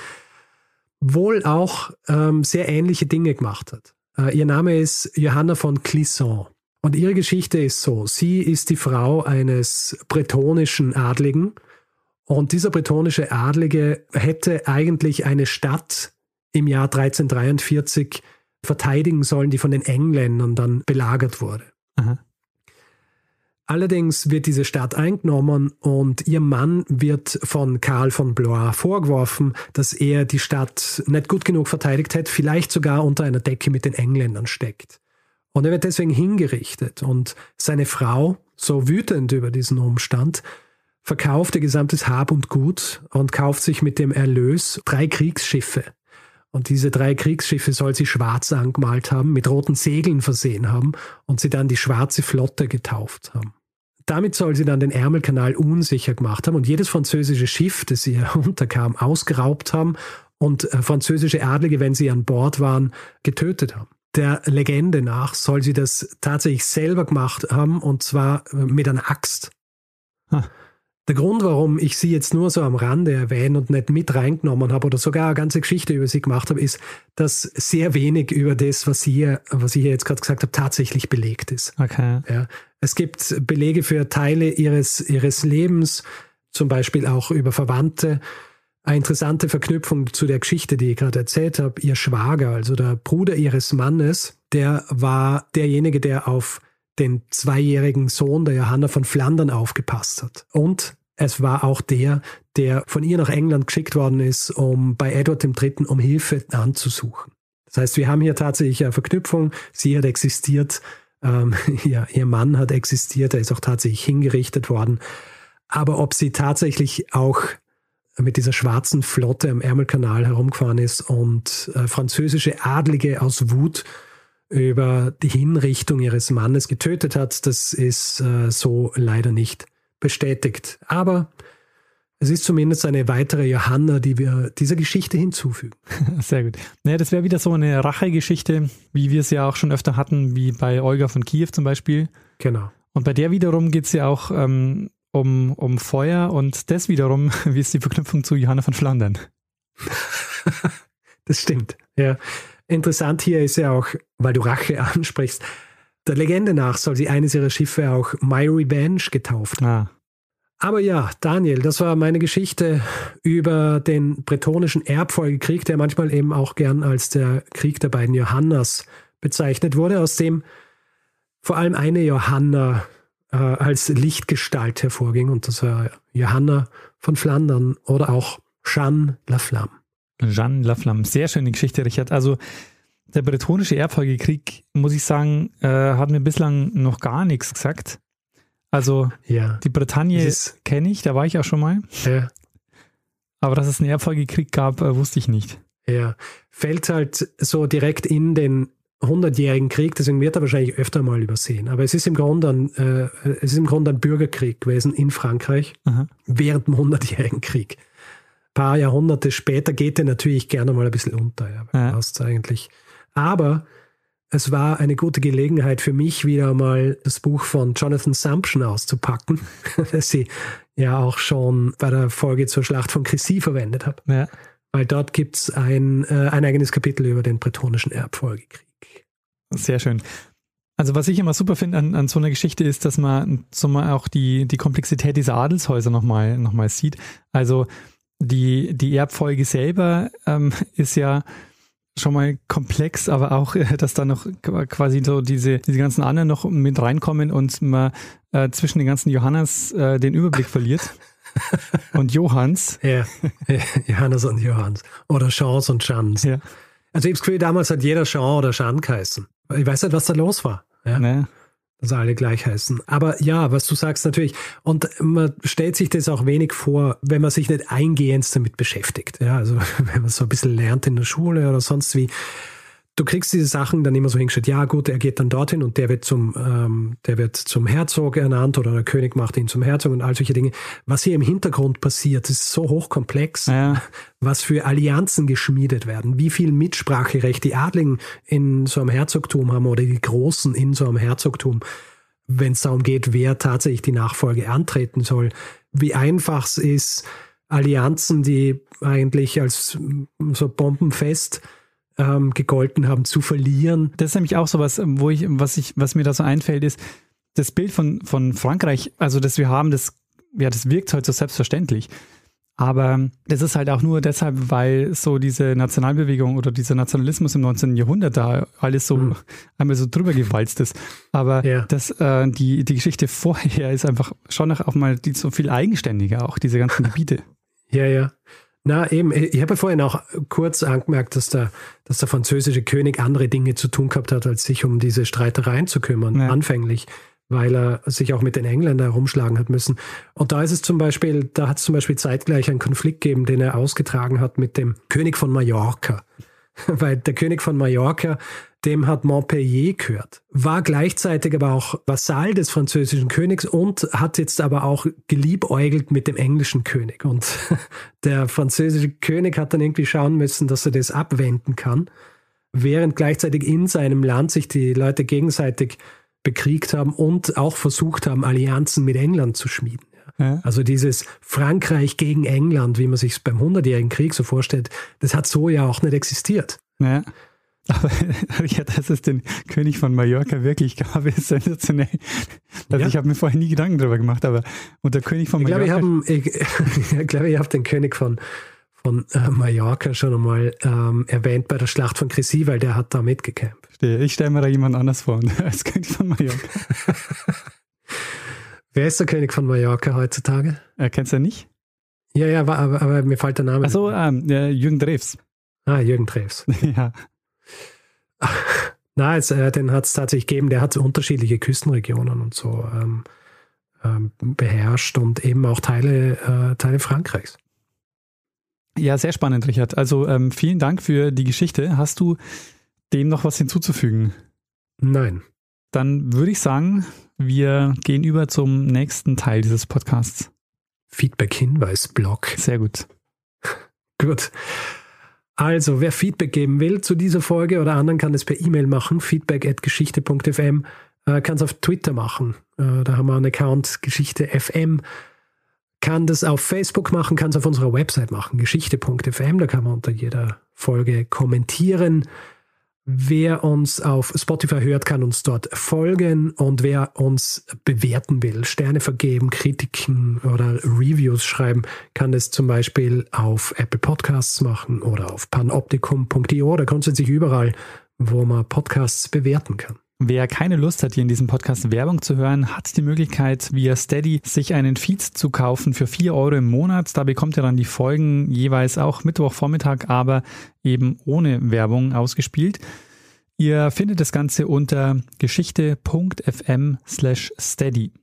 wohl auch ähm, sehr ähnliche Dinge gemacht hat. Äh, ihr Name ist Johanna von Clisson. Und ihre Geschichte ist so, sie ist die Frau eines bretonischen Adligen, und dieser bretonische Adlige hätte eigentlich eine Stadt im Jahr 1343 verteidigen sollen, die von den Engländern dann belagert wurde. Aha. Allerdings wird diese Stadt eingenommen und ihr Mann wird von Karl von Blois vorgeworfen, dass er die Stadt nicht gut genug verteidigt hat, vielleicht sogar unter einer Decke mit den Engländern steckt. Und er wird deswegen hingerichtet und seine Frau, so wütend über diesen Umstand, verkauft ihr gesamtes Hab und Gut und kauft sich mit dem Erlös drei Kriegsschiffe. Und diese drei Kriegsschiffe soll sie schwarz angemalt haben, mit roten Segeln versehen haben und sie dann die schwarze Flotte getauft haben. Damit soll sie dann den Ärmelkanal unsicher gemacht haben und jedes französische Schiff, das ihr unterkam, ausgeraubt haben und äh, französische Adlige, wenn sie an Bord waren, getötet haben. Der Legende nach soll sie das tatsächlich selber gemacht haben und zwar äh, mit einer Axt. Hm. Der Grund, warum ich sie jetzt nur so am Rande erwähne und nicht mit reingenommen habe oder sogar eine ganze Geschichte über sie gemacht habe, ist, dass sehr wenig über das, was, hier, was ich hier jetzt gerade gesagt habe, tatsächlich belegt ist. Okay. Ja, es gibt Belege für Teile ihres, ihres Lebens, zum Beispiel auch über Verwandte. Eine interessante Verknüpfung zu der Geschichte, die ich gerade erzählt habe. Ihr Schwager, also der Bruder ihres Mannes, der war derjenige, der auf den zweijährigen Sohn der Johanna von Flandern aufgepasst hat. Und es war auch der, der von ihr nach England geschickt worden ist, um bei Edward III. um Hilfe anzusuchen. Das heißt, wir haben hier tatsächlich eine Verknüpfung. Sie hat existiert, ähm, ja, ihr Mann hat existiert, er ist auch tatsächlich hingerichtet worden. Aber ob sie tatsächlich auch mit dieser schwarzen Flotte am Ärmelkanal herumgefahren ist und äh, französische Adlige aus Wut über die Hinrichtung ihres Mannes getötet hat, das ist äh, so leider nicht bestätigt. Aber es ist zumindest eine weitere Johanna, die wir dieser Geschichte hinzufügen. Sehr gut. Naja, das wäre wieder so eine Rachegeschichte, wie wir es ja auch schon öfter hatten, wie bei Olga von Kiew zum Beispiel. Genau. Und bei der wiederum geht es ja auch ähm, um, um Feuer und das wiederum, wie ist die Verknüpfung zu Johanna von Flandern? das stimmt, ja. Interessant hier ist ja auch, weil du Rache ansprichst, der Legende nach soll sie eines ihrer Schiffe auch My Revenge getauft haben. Ah. Aber ja, Daniel, das war meine Geschichte über den bretonischen Erbfolgekrieg, der manchmal eben auch gern als der Krieg der beiden Johannas bezeichnet wurde, aus dem vor allem eine Johanna äh, als Lichtgestalt hervorging, und das war Johanna von Flandern oder auch Jeanne La Flamme. Jeanne Laflamme. Sehr schöne Geschichte, Richard. Also der bretonische Erbfolgekrieg, muss ich sagen, äh, hat mir bislang noch gar nichts gesagt. Also ja. die Bretagne kenne ich, da war ich auch schon mal. Ja. Aber dass es einen Erbfolgekrieg gab, äh, wusste ich nicht. Ja, fällt halt so direkt in den 100-jährigen Krieg, deswegen wird er wahrscheinlich öfter mal übersehen. Aber es ist im Grunde ein, äh, es ist im Grunde ein Bürgerkrieg gewesen in Frankreich Aha. während dem 100-jährigen Krieg paar Jahrhunderte später geht er natürlich gerne mal ein bisschen unter. Ja, ja. eigentlich. Aber es war eine gute Gelegenheit für mich, wieder mal das Buch von Jonathan Sumption auszupacken, das sie ja auch schon bei der Folge zur Schlacht von Chrissy verwendet habe. Ja. Weil dort gibt es ein, äh, ein eigenes Kapitel über den bretonischen Erbfolgekrieg. Sehr schön. Also was ich immer super finde an, an so einer Geschichte ist, dass man so mal auch die, die Komplexität dieser Adelshäuser nochmal noch mal sieht. Also die, die Erbfolge selber ähm, ist ja schon mal komplex, aber auch, dass da noch quasi so diese, diese ganzen anderen noch mit reinkommen und man äh, zwischen den ganzen Johannes äh, den Überblick verliert. und Johanns. Ja, Johannes und Johannes. Oder Chance und Chance. Ja. Also ich habe damals hat jeder Jean oder Jean geheißen. Ich weiß nicht, was da los war. Ja? Nee dass alle gleich heißen. Aber ja, was du sagst natürlich. Und man stellt sich das auch wenig vor, wenn man sich nicht eingehend damit beschäftigt. Ja, also wenn man so ein bisschen lernt in der Schule oder sonst wie du kriegst diese Sachen dann immer so hingestellt, ja gut, er geht dann dorthin und der wird zum, ähm, der wird zum Herzog ernannt oder der König macht ihn zum Herzog und all solche Dinge. Was hier im Hintergrund passiert, ist so hochkomplex, ja. was für Allianzen geschmiedet werden, wie viel Mitspracherecht die Adligen in so einem Herzogtum haben oder die Großen in so einem Herzogtum, wenn es darum geht, wer tatsächlich die Nachfolge antreten soll, wie einfach es ist, Allianzen, die eigentlich als so bombenfest ähm, gegolten haben, zu verlieren. Das ist nämlich auch so was, wo ich, was ich, was mir da so einfällt, ist, das Bild von, von Frankreich, also das wir haben, das, ja, das wirkt halt so selbstverständlich. Aber das ist halt auch nur deshalb, weil so diese Nationalbewegung oder dieser Nationalismus im 19. Jahrhundert da alles so mhm. einmal so drüber gewalzt ist. Aber ja. das, äh, die, die Geschichte vorher ist einfach schon noch auch mal die, so viel eigenständiger, auch diese ganzen Gebiete. Ja, ja. Na eben, ich habe ja vorhin auch kurz angemerkt, dass der, dass der französische König andere Dinge zu tun gehabt hat, als sich um diese Streitereien zu kümmern, ja. anfänglich, weil er sich auch mit den Engländern herumschlagen hat müssen. Und da ist es zum Beispiel, da hat es zum Beispiel zeitgleich einen Konflikt gegeben, den er ausgetragen hat mit dem König von Mallorca. weil der König von Mallorca dem hat Montpellier gehört, war gleichzeitig aber auch Vasall des französischen Königs und hat jetzt aber auch geliebäugelt mit dem englischen König. Und der französische König hat dann irgendwie schauen müssen, dass er das abwenden kann, während gleichzeitig in seinem Land sich die Leute gegenseitig bekriegt haben und auch versucht haben, Allianzen mit England zu schmieden. Ja. Also dieses Frankreich gegen England, wie man sich es beim Hundertjährigen Krieg so vorstellt, das hat so ja auch nicht existiert. Ja. Aber ja, dass es den König von Mallorca wirklich gab, ist sensationell. Also ja. ich habe mir vorher nie Gedanken darüber gemacht, aber und der König von Mallorca. Ich glaube, ich, ich, ich, glaube, ich habe den König von, von äh, Mallorca schon einmal ähm, erwähnt bei der Schlacht von Chrissy, weil der hat da mitgekämpft. Ich stelle mir da jemand anders vor als König von Mallorca. Wer ist der König von Mallorca heutzutage? Er äh, kennst du nicht? Ja, ja, aber, aber, aber mir fällt der Name. Achso, ähm, Jürgen Drews. Ah, Jürgen Drews. ja. Nein, es, äh, den hat es tatsächlich gegeben. Der hat unterschiedliche Küstenregionen und so ähm, ähm, beherrscht und eben auch Teile, äh, Teile Frankreichs. Ja, sehr spannend, Richard. Also ähm, vielen Dank für die Geschichte. Hast du dem noch was hinzuzufügen? Nein. Dann würde ich sagen, wir gehen über zum nächsten Teil dieses Podcasts. Feedback-Hinweis-Blog. Sehr gut. gut. Also, wer Feedback geben will zu dieser Folge oder anderen, kann es per E-Mail machen, feedback.geschichte.fm, äh, kann es auf Twitter machen. Äh, da haben wir einen Account Geschichte FM. Kann das auf Facebook machen, kann es auf unserer Website machen, geschichte.fm. Da kann man unter jeder Folge kommentieren. Wer uns auf Spotify hört, kann uns dort folgen und wer uns bewerten will, Sterne vergeben, Kritiken oder Reviews schreiben, kann das zum Beispiel auf Apple Podcasts machen oder auf panoptikum.io oder grundsätzlich überall, wo man Podcasts bewerten kann. Wer keine Lust hat, hier in diesem Podcast Werbung zu hören, hat die Möglichkeit, via Steady sich einen Feed zu kaufen für 4 Euro im Monat. Da bekommt ihr dann die Folgen jeweils auch Mittwochvormittag, aber eben ohne Werbung ausgespielt. Ihr findet das Ganze unter geschichte.fm slash steady.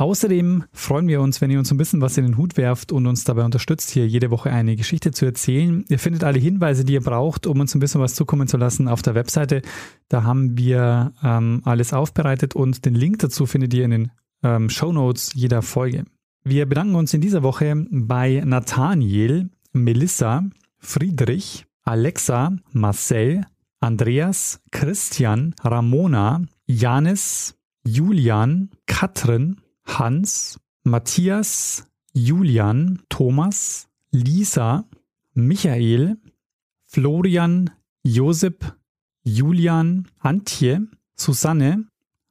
Außerdem freuen wir uns, wenn ihr uns ein bisschen was in den Hut werft und uns dabei unterstützt, hier jede Woche eine Geschichte zu erzählen. Ihr findet alle Hinweise, die ihr braucht, um uns ein bisschen was zukommen zu lassen, auf der Webseite. Da haben wir ähm, alles aufbereitet und den Link dazu findet ihr in den ähm, Show Notes jeder Folge. Wir bedanken uns in dieser Woche bei Nathaniel, Melissa, Friedrich, Alexa, Marcel, Andreas, Christian, Ramona, Janis, Julian, Katrin, Hans, Matthias, Julian, Thomas, Lisa, Michael, Florian, Josep, Julian, Antje, Susanne,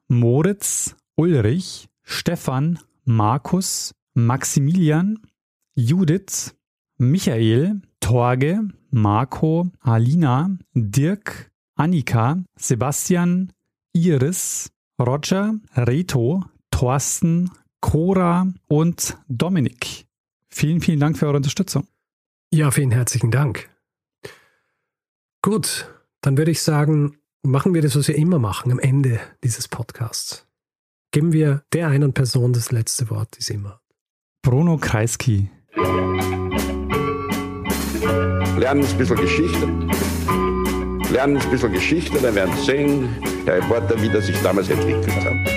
Moritz, Ulrich, Stefan, Markus, Maximilian, Judith, Michael, Torge, Marco, Alina, Dirk, Annika, Sebastian, Iris, Roger, Reto, Thorsten, Cora und Dominik. Vielen, vielen Dank für eure Unterstützung. Ja, vielen herzlichen Dank. Gut, dann würde ich sagen, machen wir das, was wir immer machen am Ende dieses Podcasts. Geben wir der einen Person das letzte Wort, die sie immer Bruno Kreisky. Lernen ein bisschen Geschichte. Lernen ein bisschen Geschichte, dann werden Sie sehen, der Reporter, wie das sich damals entwickelt hat